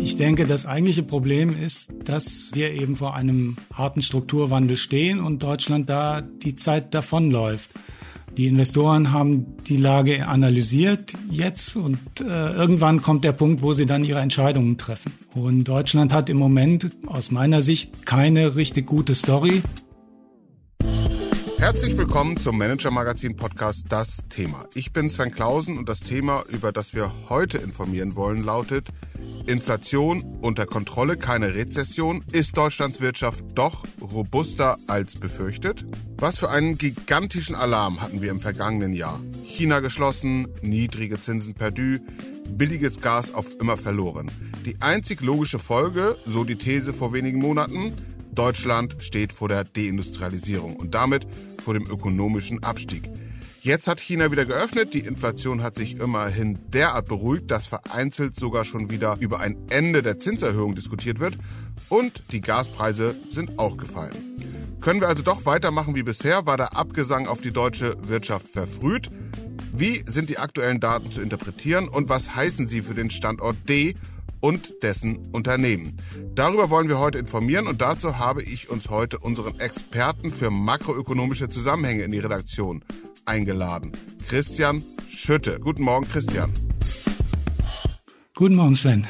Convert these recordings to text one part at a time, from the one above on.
Ich denke, das eigentliche Problem ist, dass wir eben vor einem harten Strukturwandel stehen und Deutschland da die Zeit davonläuft. Die Investoren haben die Lage analysiert jetzt und äh, irgendwann kommt der Punkt, wo sie dann ihre Entscheidungen treffen. Und Deutschland hat im Moment aus meiner Sicht keine richtig gute Story. Herzlich willkommen zum Manager Magazin Podcast Das Thema. Ich bin Sven Klausen und das Thema, über das wir heute informieren wollen, lautet Inflation unter Kontrolle, keine Rezession. Ist Deutschlands Wirtschaft doch robuster als befürchtet? Was für einen gigantischen Alarm hatten wir im vergangenen Jahr? China geschlossen, niedrige Zinsen perdu, billiges Gas auf immer verloren. Die einzig logische Folge, so die These vor wenigen Monaten, Deutschland steht vor der Deindustrialisierung und damit vor dem ökonomischen Abstieg. Jetzt hat China wieder geöffnet, die Inflation hat sich immerhin derart beruhigt, dass vereinzelt sogar schon wieder über ein Ende der Zinserhöhung diskutiert wird und die Gaspreise sind auch gefallen. Können wir also doch weitermachen wie bisher? War der Abgesang auf die deutsche Wirtschaft verfrüht? Wie sind die aktuellen Daten zu interpretieren und was heißen sie für den Standort D und dessen Unternehmen. Darüber wollen wir heute informieren und dazu habe ich uns heute unseren Experten für makroökonomische Zusammenhänge in die Redaktion eingeladen. Christian Schütte. Guten Morgen, Christian. Guten Morgen, Sven.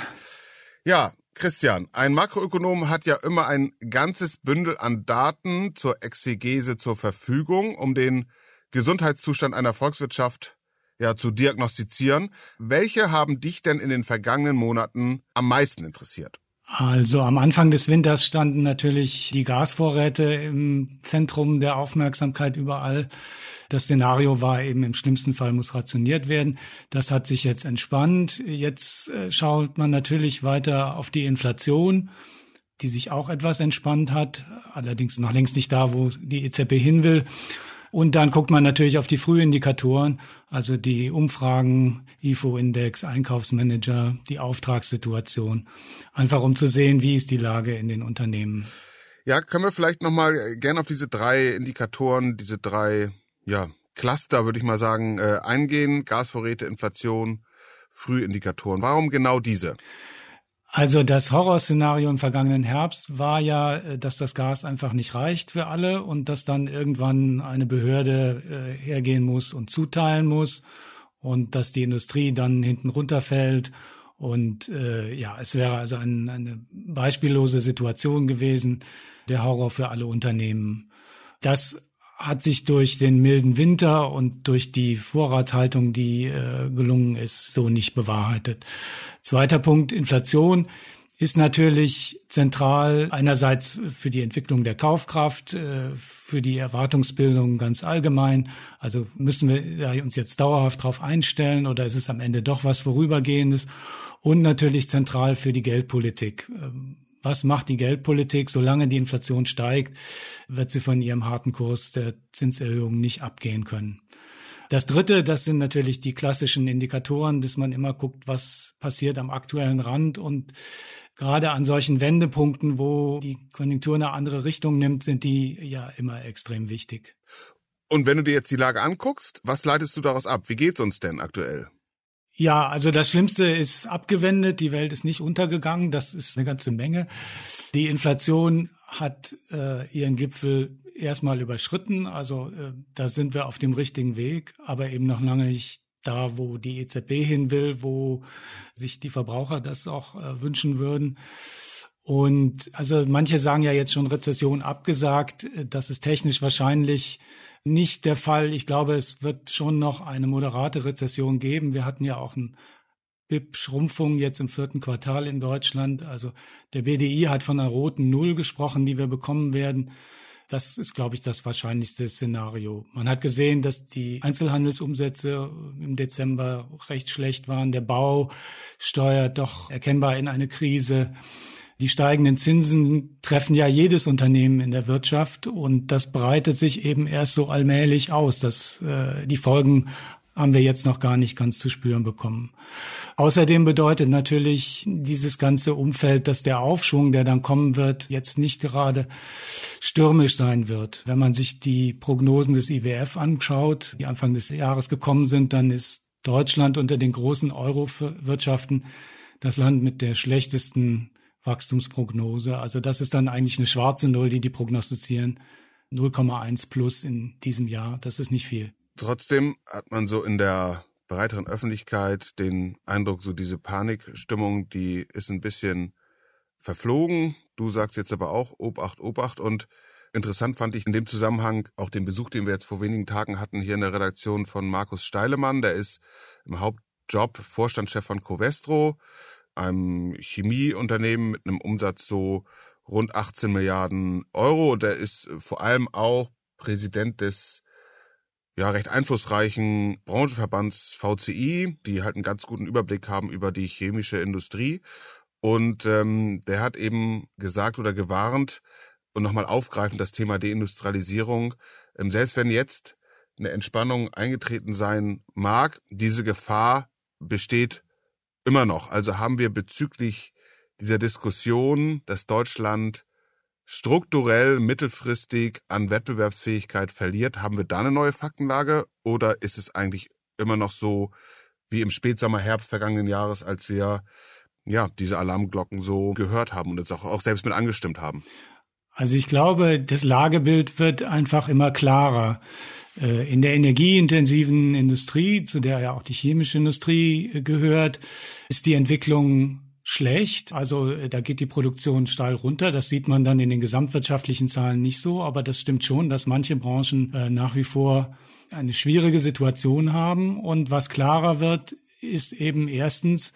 Ja, Christian, ein Makroökonom hat ja immer ein ganzes Bündel an Daten zur Exegese zur Verfügung, um den Gesundheitszustand einer Volkswirtschaft ja zu diagnostizieren. Welche haben dich denn in den vergangenen Monaten am meisten interessiert? Also am Anfang des Winters standen natürlich die Gasvorräte im Zentrum der Aufmerksamkeit überall. Das Szenario war eben im schlimmsten Fall muss rationiert werden. Das hat sich jetzt entspannt. Jetzt äh, schaut man natürlich weiter auf die Inflation, die sich auch etwas entspannt hat, allerdings noch längst nicht da, wo die EZB hin will. Und dann guckt man natürlich auf die Frühindikatoren, also die Umfragen, IFO-Index, Einkaufsmanager, die Auftragssituation, einfach um zu sehen, wie ist die Lage in den Unternehmen. Ja, können wir vielleicht nochmal äh, gerne auf diese drei Indikatoren, diese drei, ja, Cluster, würde ich mal sagen, äh, eingehen. Gasvorräte, Inflation, Frühindikatoren. Warum genau diese? Also das Horrorszenario im vergangenen Herbst war ja, äh, dass das Gas einfach nicht reicht für alle und dass dann irgendwann eine Behörde äh, hergehen muss und zuteilen muss und dass die Industrie dann hinten runterfällt. Und äh, ja, es wäre also ein, eine beispiellose Situation gewesen, der Horror für alle Unternehmen. Das hat sich durch den milden Winter und durch die Vorratshaltung, die äh, gelungen ist, so nicht bewahrheitet. Zweiter Punkt, Inflation ist natürlich zentral einerseits für die Entwicklung der Kaufkraft, äh, für die Erwartungsbildung ganz allgemein. Also müssen wir uns jetzt dauerhaft darauf einstellen oder ist es am Ende doch was Vorübergehendes? Und natürlich zentral für die Geldpolitik. Was macht die Geldpolitik? Solange die Inflation steigt, wird sie von ihrem harten Kurs der Zinserhöhung nicht abgehen können. Das dritte, das sind natürlich die klassischen Indikatoren, dass man immer guckt, was passiert am aktuellen Rand und gerade an solchen Wendepunkten, wo die Konjunktur eine andere Richtung nimmt, sind die ja immer extrem wichtig. Und wenn du dir jetzt die Lage anguckst, was leitest du daraus ab? Wie geht's uns denn aktuell? Ja, also das Schlimmste ist abgewendet. Die Welt ist nicht untergegangen. Das ist eine ganze Menge. Die Inflation hat äh, ihren Gipfel erstmal überschritten. Also äh, da sind wir auf dem richtigen Weg, aber eben noch lange nicht da, wo die EZB hin will, wo sich die Verbraucher das auch äh, wünschen würden. Und also manche sagen ja jetzt schon Rezession abgesagt. Das ist technisch wahrscheinlich nicht der Fall. Ich glaube, es wird schon noch eine moderate Rezession geben. Wir hatten ja auch ein BIP-Schrumpfung jetzt im vierten Quartal in Deutschland. Also der BDI hat von einer roten Null gesprochen, die wir bekommen werden. Das ist, glaube ich, das wahrscheinlichste Szenario. Man hat gesehen, dass die Einzelhandelsumsätze im Dezember recht schlecht waren. Der Bau steuert doch erkennbar in eine Krise. Die steigenden Zinsen treffen ja jedes Unternehmen in der Wirtschaft und das breitet sich eben erst so allmählich aus. dass äh, die Folgen haben wir jetzt noch gar nicht ganz zu spüren bekommen. Außerdem bedeutet natürlich dieses ganze Umfeld, dass der Aufschwung, der dann kommen wird, jetzt nicht gerade stürmisch sein wird. Wenn man sich die Prognosen des IWF anschaut, die Anfang des Jahres gekommen sind, dann ist Deutschland unter den großen Euro-Wirtschaften das Land mit der schlechtesten Wachstumsprognose. Also das ist dann eigentlich eine schwarze Null, die die prognostizieren. 0,1 plus in diesem Jahr. Das ist nicht viel. Trotzdem hat man so in der breiteren Öffentlichkeit den Eindruck, so diese Panikstimmung, die ist ein bisschen verflogen. Du sagst jetzt aber auch Obacht, Obacht. Und interessant fand ich in dem Zusammenhang auch den Besuch, den wir jetzt vor wenigen Tagen hatten, hier in der Redaktion von Markus Steilemann. Der ist im Hauptjob Vorstandschef von Covestro, einem Chemieunternehmen mit einem Umsatz so rund 18 Milliarden Euro. Und er ist vor allem auch Präsident des ja, recht einflussreichen Branchenverbands VCI, die halt einen ganz guten Überblick haben über die chemische Industrie. Und ähm, der hat eben gesagt oder gewarnt und nochmal aufgreifend das Thema Deindustrialisierung. Ähm, selbst wenn jetzt eine Entspannung eingetreten sein mag, diese Gefahr besteht immer noch. Also haben wir bezüglich dieser Diskussion, dass Deutschland strukturell mittelfristig an Wettbewerbsfähigkeit verliert, haben wir da eine neue Faktenlage oder ist es eigentlich immer noch so wie im Spätsommer, Herbst vergangenen Jahres, als wir ja diese Alarmglocken so gehört haben und jetzt auch, auch selbst mit angestimmt haben? Also ich glaube, das Lagebild wird einfach immer klarer. Äh, in der energieintensiven Industrie, zu der ja auch die chemische Industrie äh, gehört, ist die Entwicklung schlecht. Also äh, da geht die Produktion steil runter. Das sieht man dann in den gesamtwirtschaftlichen Zahlen nicht so, aber das stimmt schon, dass manche Branchen nach wie vor eine schwierige Situation haben. Und was klarer wird, ist eben erstens,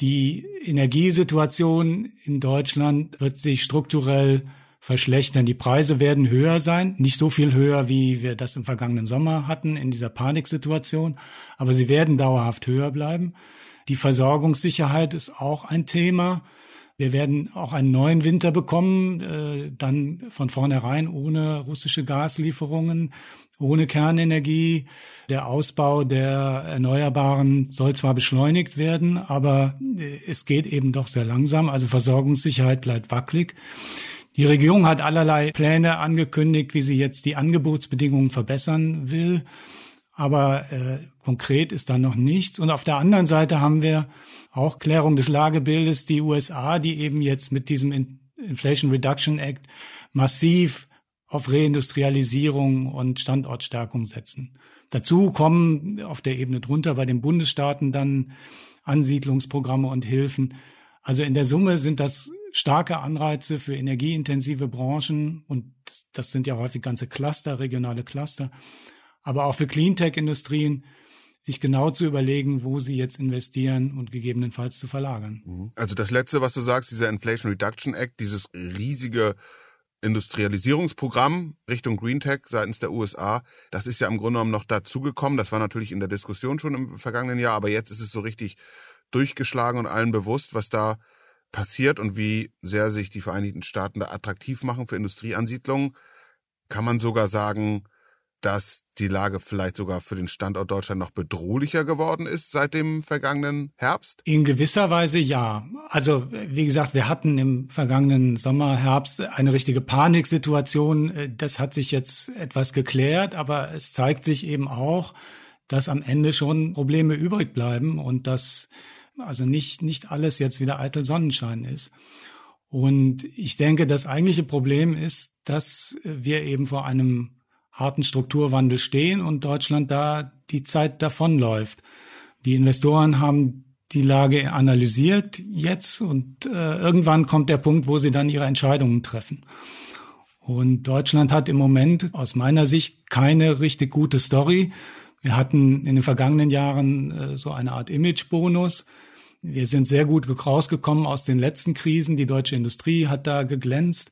die Energiesituation in Deutschland wird sich strukturell verschlechtern. Die Preise werden höher sein, nicht so viel höher, wie wir das im vergangenen Sommer hatten in dieser Paniksituation, aber sie werden dauerhaft höher bleiben. Die Versorgungssicherheit ist auch ein Thema. Wir werden auch einen neuen Winter bekommen, äh, dann von vornherein ohne russische Gaslieferungen, ohne Kernenergie. Der Ausbau der Erneuerbaren soll zwar beschleunigt werden, aber äh, es geht eben doch sehr langsam. Also Versorgungssicherheit bleibt wackelig. Die Regierung hat allerlei Pläne angekündigt, wie sie jetzt die Angebotsbedingungen verbessern will aber äh, konkret ist da noch nichts. Und auf der anderen Seite haben wir auch Klärung des Lagebildes, die USA, die eben jetzt mit diesem Inflation Reduction Act massiv auf Reindustrialisierung und Standortstärkung setzen. Dazu kommen auf der Ebene drunter bei den Bundesstaaten dann Ansiedlungsprogramme und Hilfen. Also in der Summe sind das starke Anreize für energieintensive Branchen und das sind ja häufig ganze Cluster, regionale Cluster, aber auch für Cleantech-Industrien, sich genau zu überlegen, wo sie jetzt investieren und gegebenenfalls zu verlagern. Mhm. Also das Letzte, was du sagst, dieser Inflation Reduction Act, dieses riesige Industrialisierungsprogramm Richtung Green Tech seitens der USA, das ist ja im Grunde genommen noch dazugekommen. Das war natürlich in der Diskussion schon im vergangenen Jahr, aber jetzt ist es so richtig durchgeschlagen und allen bewusst, was da passiert und wie sehr sich die Vereinigten Staaten da attraktiv machen für Industrieansiedlungen. Kann man sogar sagen, dass die Lage vielleicht sogar für den Standort Deutschland noch bedrohlicher geworden ist seit dem vergangenen Herbst? In gewisser Weise ja. Also wie gesagt, wir hatten im vergangenen Sommer, Herbst eine richtige Paniksituation. Das hat sich jetzt etwas geklärt, aber es zeigt sich eben auch, dass am Ende schon Probleme übrig bleiben und dass also nicht, nicht alles jetzt wieder eitel Sonnenschein ist. Und ich denke, das eigentliche Problem ist, dass wir eben vor einem harten Strukturwandel stehen und Deutschland da die Zeit davonläuft. Die Investoren haben die Lage analysiert jetzt und äh, irgendwann kommt der Punkt, wo sie dann ihre Entscheidungen treffen. Und Deutschland hat im Moment aus meiner Sicht keine richtig gute Story. Wir hatten in den vergangenen Jahren äh, so eine Art Imagebonus. Wir sind sehr gut rausgekommen aus den letzten Krisen. Die deutsche Industrie hat da geglänzt.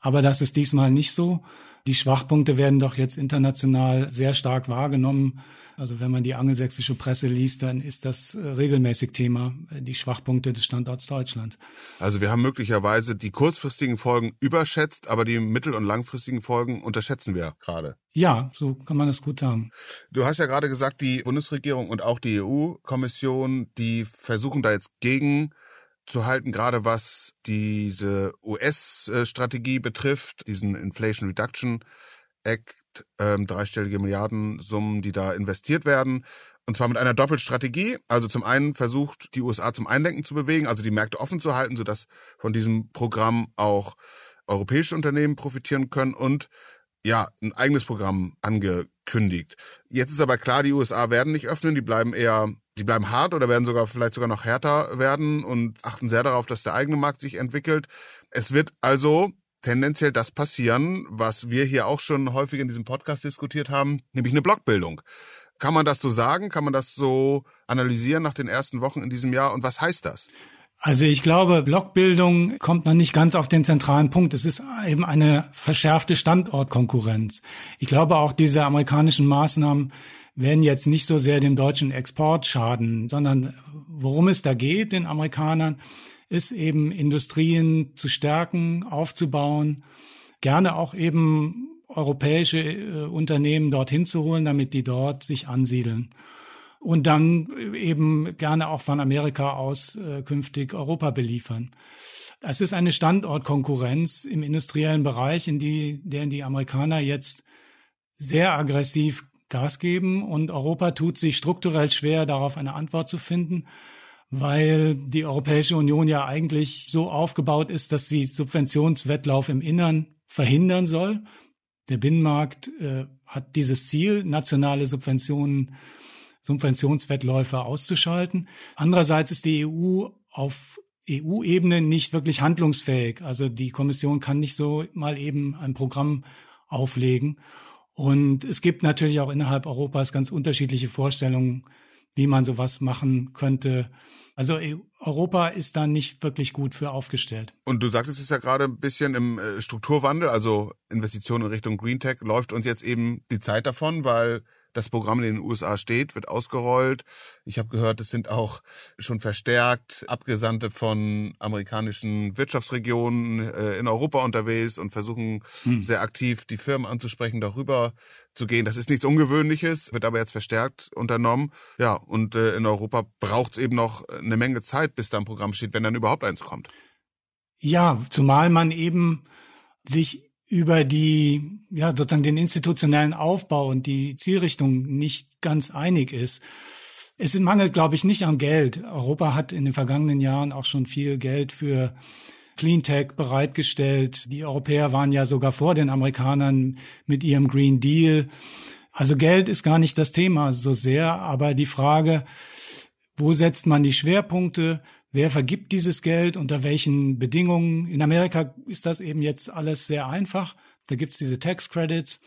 Aber das ist diesmal nicht so. Die Schwachpunkte werden doch jetzt international sehr stark wahrgenommen. Also wenn man die angelsächsische Presse liest, dann ist das äh, regelmäßig Thema, äh, die Schwachpunkte des Standorts Deutschland. Also wir haben möglicherweise die kurzfristigen Folgen überschätzt, aber die mittel- und langfristigen Folgen unterschätzen wir gerade. Ja, so kann man das gut sagen. Du hast ja gerade gesagt, die Bundesregierung und auch die EU-Kommission, die versuchen da jetzt gegen zu halten, gerade was diese US-Strategie betrifft, diesen Inflation Reduction Act, ähm, dreistellige Milliardensummen, die da investiert werden. Und zwar mit einer Doppelstrategie. Also zum einen versucht die USA zum Einlenken zu bewegen, also die Märkte offen zu halten, sodass von diesem Programm auch europäische Unternehmen profitieren können und ja, ein eigenes Programm angekündigt. Jetzt ist aber klar, die USA werden nicht öffnen, die bleiben eher, die bleiben hart oder werden sogar vielleicht sogar noch härter werden und achten sehr darauf, dass der eigene Markt sich entwickelt. Es wird also tendenziell das passieren, was wir hier auch schon häufig in diesem Podcast diskutiert haben, nämlich eine Blockbildung. Kann man das so sagen? Kann man das so analysieren nach den ersten Wochen in diesem Jahr? Und was heißt das? Also ich glaube, Blockbildung kommt noch nicht ganz auf den zentralen Punkt. Es ist eben eine verschärfte Standortkonkurrenz. Ich glaube auch diese amerikanischen Maßnahmen werden jetzt nicht so sehr dem deutschen Export schaden, sondern worum es da geht den Amerikanern, ist eben Industrien zu stärken, aufzubauen, gerne auch eben europäische äh, Unternehmen dorthin zu holen, damit die dort sich ansiedeln. Und dann eben gerne auch von Amerika aus äh, künftig Europa beliefern. Es ist eine Standortkonkurrenz im industriellen Bereich, in die, der die Amerikaner jetzt sehr aggressiv Gas geben und Europa tut sich strukturell schwer, darauf eine Antwort zu finden weil die Europäische Union ja eigentlich so aufgebaut ist, dass sie Subventionswettlauf im Innern verhindern soll. Der Binnenmarkt äh, hat dieses Ziel, nationale Subventionen, Subventionswettläufe auszuschalten. Andererseits ist die EU auf EU-Ebene nicht wirklich handlungsfähig. Also die Kommission kann nicht so mal eben ein Programm auflegen. Und es gibt natürlich auch innerhalb Europas ganz unterschiedliche Vorstellungen, wie man sowas machen könnte. Also e, Europa ist da nicht wirklich gut für aufgestellt. Und du sagtest es ja gerade ein bisschen im äh, Strukturwandel, also Investitionen in Richtung Green Tech läuft uns jetzt eben die Zeit davon, weil das Programm in den USA steht, wird ausgerollt. Ich habe gehört, es sind auch schon verstärkt Abgesandte von amerikanischen Wirtschaftsregionen äh, in Europa unterwegs und versuchen hm. sehr aktiv die Firmen anzusprechen, darüber zu gehen. Das ist nichts Ungewöhnliches, wird aber jetzt verstärkt unternommen. Ja, und äh, in Europa braucht es eben noch eine Menge Zeit, bis da ein Programm steht, wenn dann überhaupt eins kommt. Ja, zumal man eben sich über die, ja, sozusagen den institutionellen Aufbau und die Zielrichtung nicht ganz einig ist. Es mangelt, glaube ich, nicht an Geld. Europa hat in den vergangenen Jahren auch schon viel Geld für Cleantech bereitgestellt. Die Europäer waren ja sogar vor den Amerikanern mit ihrem Green Deal. Also Geld ist gar nicht das Thema so sehr, aber die Frage, wo setzt man die Schwerpunkte? Wer vergibt dieses Geld? Unter welchen Bedingungen? In Amerika ist das eben jetzt alles sehr einfach. Da gibt's diese Tax Credits.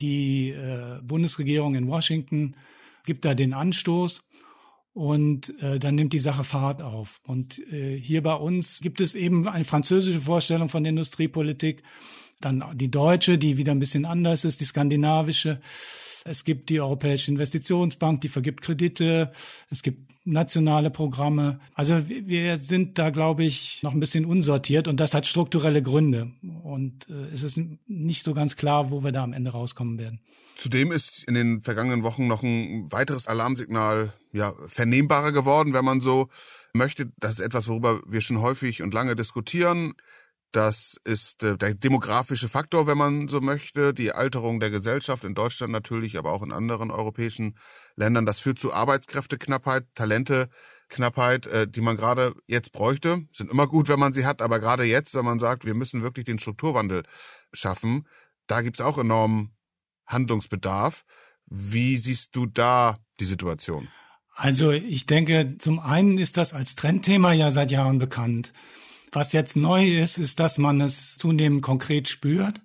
Die äh, Bundesregierung in Washington gibt da den Anstoß und äh, dann nimmt die Sache Fahrt auf. Und äh, hier bei uns gibt es eben eine französische Vorstellung von Industriepolitik, dann die deutsche, die wieder ein bisschen anders ist, die skandinavische. Es gibt die Europäische Investitionsbank, die vergibt Kredite. Es gibt nationale Programme. Also wir sind da, glaube ich, noch ein bisschen unsortiert und das hat strukturelle Gründe. Und äh, es ist nicht so ganz klar, wo wir da am Ende rauskommen werden. Zudem ist in den vergangenen Wochen noch ein weiteres Alarmsignal ja, vernehmbarer geworden, wenn man so möchte. Das ist etwas, worüber wir schon häufig und lange diskutieren. Das ist äh, der demografische Faktor, wenn man so möchte, die Alterung der Gesellschaft in Deutschland natürlich, aber auch in anderen europäischen Ländern. Das führt zu Arbeitskräfteknappheit, Talenteknappheit, äh, die man gerade jetzt bräuchte. Sind immer gut, wenn man sie hat, aber gerade jetzt, wenn man sagt, wir müssen wirklich den Strukturwandel schaffen, da gibt's auch enormen Handlungsbedarf. Wie siehst du da die Situation? Also ich denke, zum einen ist das als Trendthema ja seit Jahren bekannt. Was jetzt neu ist, ist, dass man es zunehmend konkret spürt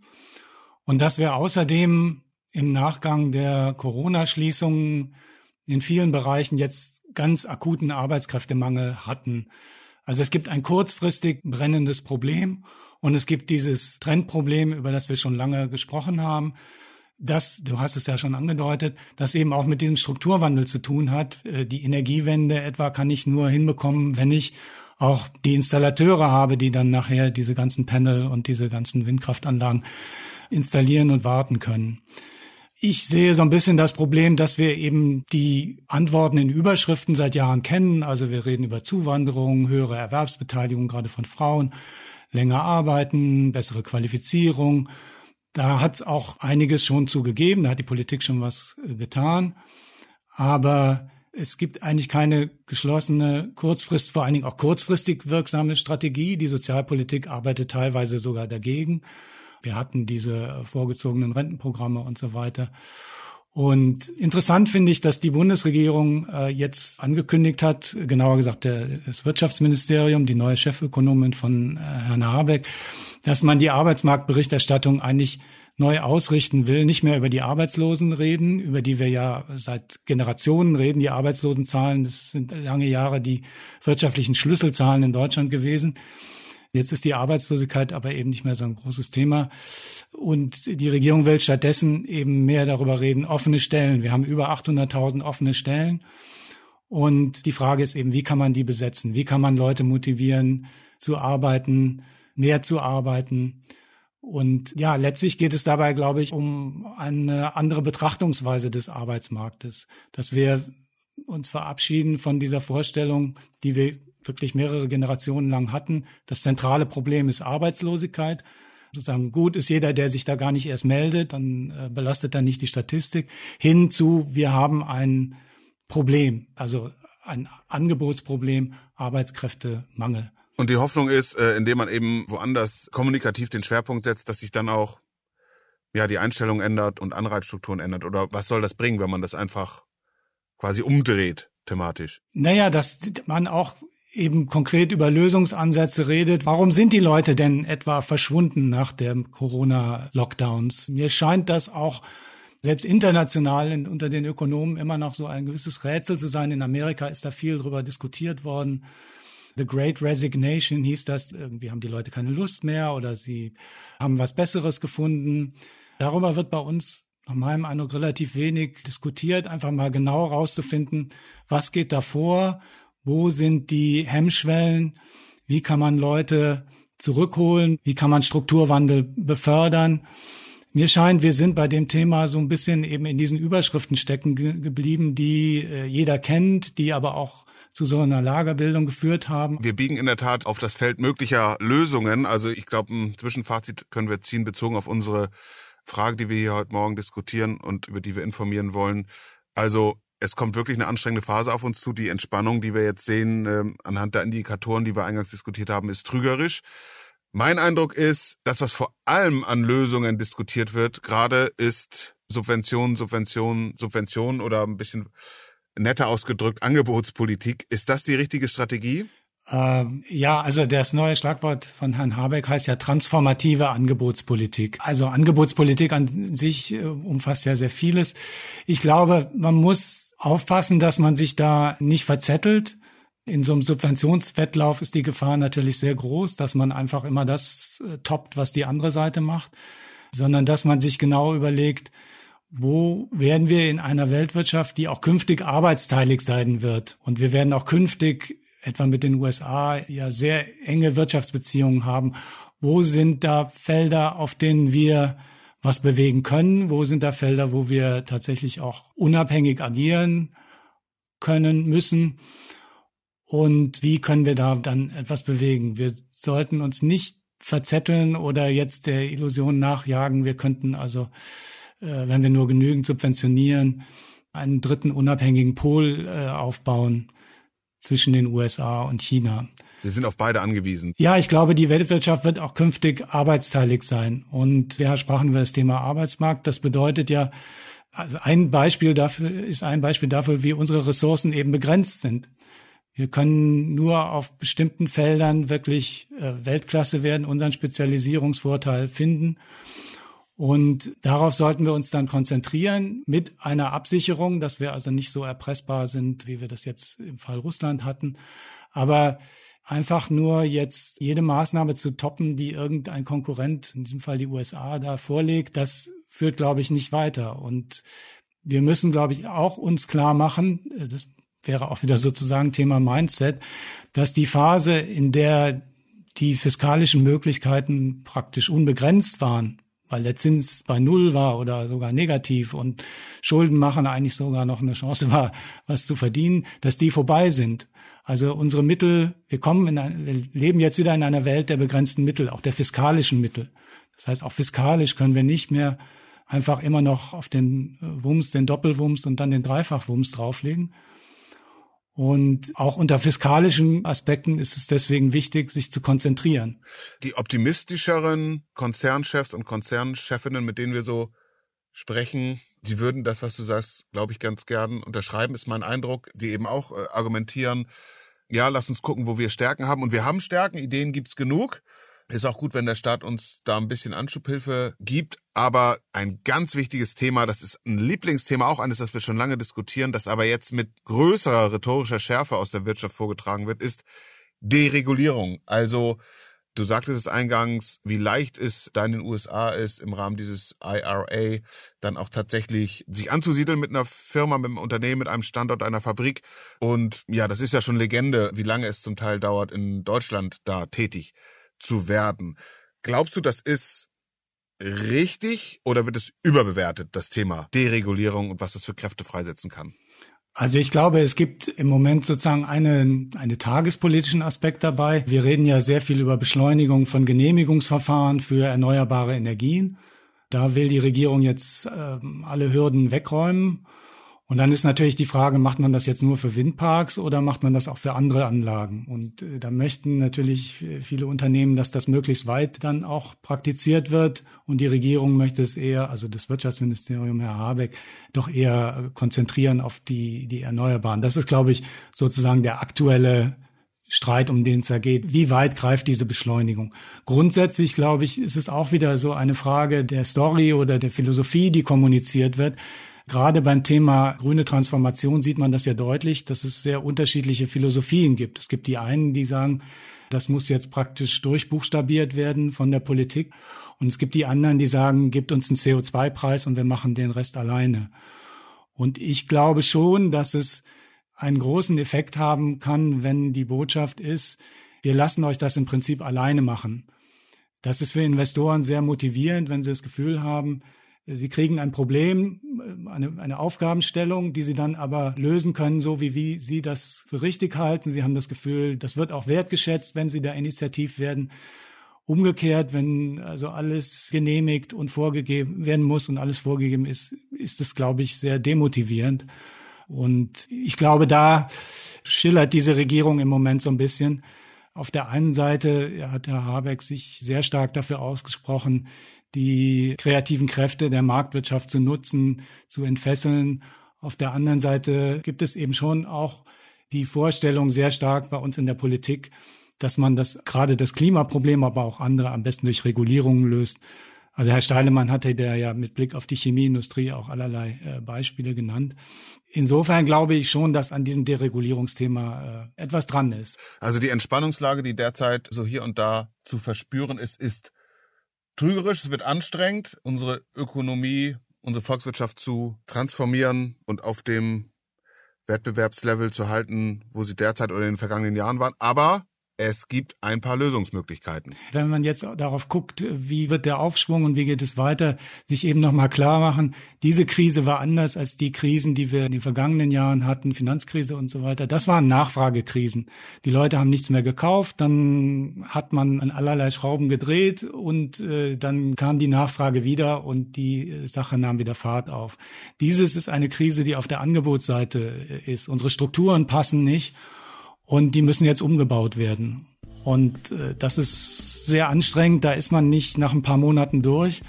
und dass wir außerdem im Nachgang der Corona-Schließungen in vielen Bereichen jetzt ganz akuten Arbeitskräftemangel hatten. Also es gibt ein kurzfristig brennendes Problem Und es gibt dieses Trendproblem, über das wir schon lange gesprochen haben, das, du hast es ja schon angedeutet, das eben auch mit diesem Strukturwandel zu tun hat. Äh, die Energiewende etwa kann ich nur hinbekommen, wenn ich auch die Installateure habe, die dann nachher diese ganzen Panel und diese ganzen Windkraftanlagen installieren und warten können. Ich sehe so ein bisschen das Problem, dass wir eben die Antworten in Überschriften seit Jahren kennen. Also wir reden über Zuwanderung, höhere Erwerbsbeteiligung gerade von Frauen, länger arbeiten, bessere Qualifizierung. Da hat es auch einiges schon zugegeben, da hat die Politik schon was äh, getan. Aber es gibt eigentlich keine geschlossene, kurzfrist, vor allen Dingen auch kurzfristig wirksame Strategie. Die Sozialpolitik arbeitet teilweise sogar dagegen. Wir hatten diese vorgezogenen Rentenprogramme und so weiter. Und interessant finde ich, dass die Bundesregierung äh, jetzt angekündigt hat, genauer gesagt der, das Wirtschaftsministerium, die neue Chefökonomin von äh, Herrn Habeck, dass man die Arbeitsmarktberichterstattung eigentlich neu ausrichten will, nicht mehr über die Arbeitslosen reden, über die wir ja seit Generationen reden, die Arbeitslosenzahlen, das sind lange Jahre die wirtschaftlichen Schlüsselzahlen in Deutschland gewesen, Jetzt ist die Arbeitslosigkeit aber eben nicht mehr so ein großes Thema. Und die Regierung will stattdessen eben mehr darüber reden, offene Stellen. Wir haben über 800.000 offene Stellen. Und die Frage ist eben, wie kann man die besetzen? Wie kann man Leute motivieren, zu arbeiten, mehr zu arbeiten? Und ja, letztlich geht es dabei, glaube ich, um eine andere Betrachtungsweise des Arbeitsmarktes, dass wir uns verabschieden von dieser Vorstellung, die wir wirklich mehrere Generationen lang hatten. Das zentrale Problem ist Arbeitslosigkeit. Sozusagen gut ist jeder, der sich da gar nicht erst meldet, dann äh, belastet er nicht die Statistik. Hinzu, wir haben ein Problem, also ein Angebotsproblem, Arbeitskräftemangel. Und die Hoffnung ist, äh, indem man eben woanders kommunikativ den Schwerpunkt setzt, dass sich dann auch ja die Einstellung ändert und Anreizstrukturen ändert. Oder was soll das bringen, wenn man das einfach quasi umdreht thematisch? Naja, dass man auch eben konkret über Lösungsansätze redet. Warum sind die Leute denn etwa verschwunden nach dem Corona-Lockdowns? Mir scheint das auch selbst international in, unter den Ökonomen immer noch so ein gewisses Rätsel zu sein. In Amerika ist da viel drüber diskutiert worden. The Great Resignation hieß das. Irgendwie haben die Leute keine Lust mehr oder sie haben was Besseres gefunden. Darüber wird bei uns nach meinem Eindruck relativ wenig diskutiert, einfach mal genau rauszufinden, was geht da vor wo sind die Hemmschwellen? Wie kann man Leute zurückholen? Wie kann man Strukturwandel befördern? Mir scheint, wir sind bei dem Thema so ein bisschen eben in diesen Überschriften stecken ge geblieben, die äh, jeder kennt, die aber auch zu so einer Lagerbildung geführt haben. Wir biegen in der Tat auf das Feld möglicher Lösungen. Also ich glaube, ein Zwischenfazit können wir ziehen bezogen auf unsere Frage, die wir hier heute Morgen diskutieren und über die wir informieren wollen. Also es kommt wirklich eine anstrengende Phase auf uns zu. Die Entspannung, die wir jetzt sehen, äh, anhand der Indikatoren, die wir eingangs diskutiert haben, ist trügerisch. Mein Eindruck ist, dass was vor allem an Lösungen diskutiert wird, gerade ist Subvention, Subvention, Subvention oder ein bisschen netter ausgedrückt Angebotspolitik. Ist das die richtige Strategie? Ähm, ja, also das neue Schlagwort von Herrn Habeck heißt ja transformative Angebotspolitik. Also Angebotspolitik an sich äh, umfasst ja sehr vieles. Ich glaube, man muss aufpassen, dass man sich da nicht verzettelt. In so einem Subventionswettlauf ist die Gefahr natürlich sehr groß, dass man einfach immer das äh, toppt, was die andere Seite macht, sondern dass man sich genau überlegt, wo werden wir in einer Weltwirtschaft, die auch künftig arbeitsteilig sein wird. Und wir werden auch künftig etwa mit den USA ja sehr enge Wirtschaftsbeziehungen haben. Wo sind da Felder, auf denen wir was bewegen können? Wo sind da Felder, wo wir tatsächlich auch unabhängig agieren können, müssen? Und wie können wir da dann etwas bewegen? Wir sollten uns nicht verzetteln oder jetzt der Illusion nachjagen, wir könnten also, äh, wenn wir nur genügend subventionieren, einen dritten unabhängigen Pol äh, aufbauen zwischen den USA und China. Wir sind auf beide angewiesen. Ja, ich glaube, die Weltwirtschaft wird auch künftig arbeitsteilig sein. Und wir sprachen über das Thema Arbeitsmarkt. Das bedeutet ja, also ein Beispiel dafür ist ein Beispiel dafür, wie unsere Ressourcen eben begrenzt sind. Wir können nur auf bestimmten Feldern wirklich äh, Weltklasse werden, unseren Spezialisierungsvorteil finden. Und darauf sollten wir uns dann konzentrieren mit einer Absicherung, dass wir also nicht so erpressbar sind, wie wir das jetzt im Fall Russland hatten. Aber einfach nur jetzt jede Maßnahme zu toppen, die irgendein Konkurrent, in diesem Fall die USA, da vorlegt, das führt, glaube ich, nicht weiter. Und wir müssen, glaube ich, auch uns klar machen, äh, das wäre auch wieder sozusagen Thema Mindset, dass die Phase, in der die fiskalischen Möglichkeiten praktisch unbegrenzt waren, weil der Zins bei Null war oder sogar negativ und Schulden machen eigentlich sogar noch eine Chance war, was zu verdienen, dass die vorbei sind. Also unsere Mittel, wir kommen in ein, wir leben jetzt wieder in einer Welt der begrenzten Mittel, auch der fiskalischen Mittel. Das heißt, auch fiskalisch können wir nicht mehr einfach immer noch auf den Wumms, den Doppelwumms und dann den Dreifachwumms drauflegen, und auch unter fiskalischen Aspekten ist es deswegen wichtig, sich zu konzentrieren. Die optimistischeren Konzernchefs und Konzernchefinnen, mit denen wir so sprechen, die würden das, was du sagst, glaube ich, ganz gern unterschreiben, ist mein Eindruck. Die eben auch äh, argumentieren, ja, lass uns gucken, wo wir Stärken haben. Und wir haben Stärken, Ideen gibt's genug. Ist auch gut, wenn der Staat uns da ein bisschen Anschubhilfe gibt. Aber ein ganz wichtiges Thema, das ist ein Lieblingsthema, auch eines, das wir schon lange diskutieren, das aber jetzt mit größerer rhetorischer Schärfe aus der Wirtschaft vorgetragen wird, ist Deregulierung. Also Du sagtest es eingangs, wie leicht es da in den USA ist, im Rahmen dieses IRA dann auch tatsächlich sich anzusiedeln mit einer Firma, mit einem Unternehmen, mit einem Standort, einer Fabrik. Und ja, das ist ja schon Legende, wie lange es zum Teil dauert, in Deutschland da tätig zu werden. Glaubst du, das ist richtig oder wird es überbewertet, das Thema Deregulierung und was das für Kräfte freisetzen kann? Also ich glaube, es gibt im Moment sozusagen einen, einen tagespolitischen Aspekt dabei. Wir reden ja sehr viel über Beschleunigung von Genehmigungsverfahren für erneuerbare Energien. Da will die Regierung jetzt äh, alle Hürden wegräumen. Und dann ist natürlich die Frage, macht man das jetzt nur für Windparks oder macht man das auch für andere Anlagen? Und äh, da möchten natürlich viele Unternehmen, dass das möglichst weit dann auch praktiziert wird. Und die Regierung möchte es eher, also das Wirtschaftsministerium, Herr Habeck, doch eher konzentrieren auf die, die Erneuerbaren. Das ist, glaube ich, sozusagen der aktuelle Streit, um den es da geht. Wie weit greift diese Beschleunigung? Grundsätzlich, glaube ich, ist es auch wieder so eine Frage der Story oder der Philosophie, die kommuniziert wird. Gerade beim Thema grüne Transformation sieht man das ja deutlich, dass es sehr unterschiedliche Philosophien gibt. Es gibt die einen, die sagen, das muss jetzt praktisch durchbuchstabiert werden von der Politik. Und es gibt die anderen, die sagen, gibt uns einen CO2-Preis und wir machen den Rest alleine. Und ich glaube schon, dass es einen großen Effekt haben kann, wenn die Botschaft ist, wir lassen euch das im Prinzip alleine machen. Das ist für Investoren sehr motivierend, wenn sie das Gefühl haben, Sie kriegen ein Problem, eine, eine Aufgabenstellung, die Sie dann aber lösen können, so wie, wie Sie das für richtig halten. Sie haben das Gefühl, das wird auch wertgeschätzt, wenn Sie da initiativ werden. Umgekehrt, wenn also alles genehmigt und vorgegeben werden muss und alles vorgegeben ist, ist es, glaube ich, sehr demotivierend. Und ich glaube, da schillert diese Regierung im Moment so ein bisschen. Auf der einen Seite hat Herr Habeck sich sehr stark dafür ausgesprochen, die kreativen Kräfte der Marktwirtschaft zu nutzen, zu entfesseln. Auf der anderen Seite gibt es eben schon auch die Vorstellung sehr stark bei uns in der Politik, dass man das gerade das Klimaproblem, aber auch andere am besten durch Regulierungen löst. Also Herr Steilemann hatte der ja mit Blick auf die Chemieindustrie auch allerlei äh, Beispiele genannt. Insofern glaube ich schon, dass an diesem Deregulierungsthema äh, etwas dran ist. Also die Entspannungslage, die derzeit so hier und da zu verspüren ist, ist trügerisch, es wird anstrengend, unsere Ökonomie, unsere Volkswirtschaft zu transformieren und auf dem Wettbewerbslevel zu halten, wo sie derzeit oder in den vergangenen Jahren waren. Aber es gibt ein paar Lösungsmöglichkeiten. Wenn man jetzt darauf guckt, wie wird der Aufschwung und wie geht es weiter, sich eben nochmal klar machen, diese Krise war anders als die Krisen, die wir in den vergangenen Jahren hatten, Finanzkrise und so weiter. Das waren Nachfragekrisen. Die Leute haben nichts mehr gekauft, dann hat man an allerlei Schrauben gedreht und äh, dann kam die Nachfrage wieder und die äh, Sache nahm wieder Fahrt auf. Dieses ist eine Krise, die auf der Angebotsseite äh, ist. Unsere Strukturen passen nicht und die müssen jetzt umgebaut werden. Und äh, das ist sehr anstrengend. Da ist man nicht nach ein paar Monaten durch,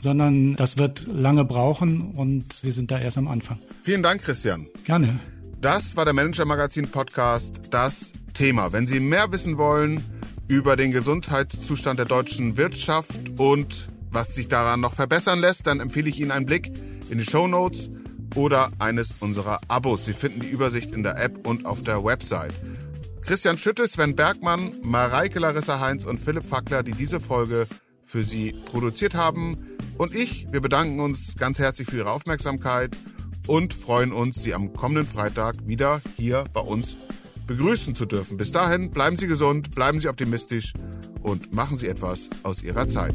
sondern das wird lange brauchen und wir sind da erst am Anfang. Vielen Dank, Christian. Gerne. Das war der Manager Magazin Podcast, das Thema. Wenn Sie mehr wissen wollen über den Gesundheitszustand der deutschen Wirtschaft und was sich daran noch verbessern lässt, dann empfehle ich Ihnen einen Blick in die Show Notes oder eines unserer Abos. Sie finden die Übersicht in der App und auf der Website. Christian Schütte, Sven Bergmann, Mareike Larissa Heinz und Philipp Fackler, die diese Folge für Sie produziert haben. Und ich, wir bedanken uns ganz herzlich für Ihre Aufmerksamkeit und freuen uns, Sie am kommenden Freitag wieder hier bei uns begrüßen zu dürfen. Bis dahin, bleiben Sie gesund, bleiben Sie optimistisch und machen Sie etwas aus Ihrer Zeit.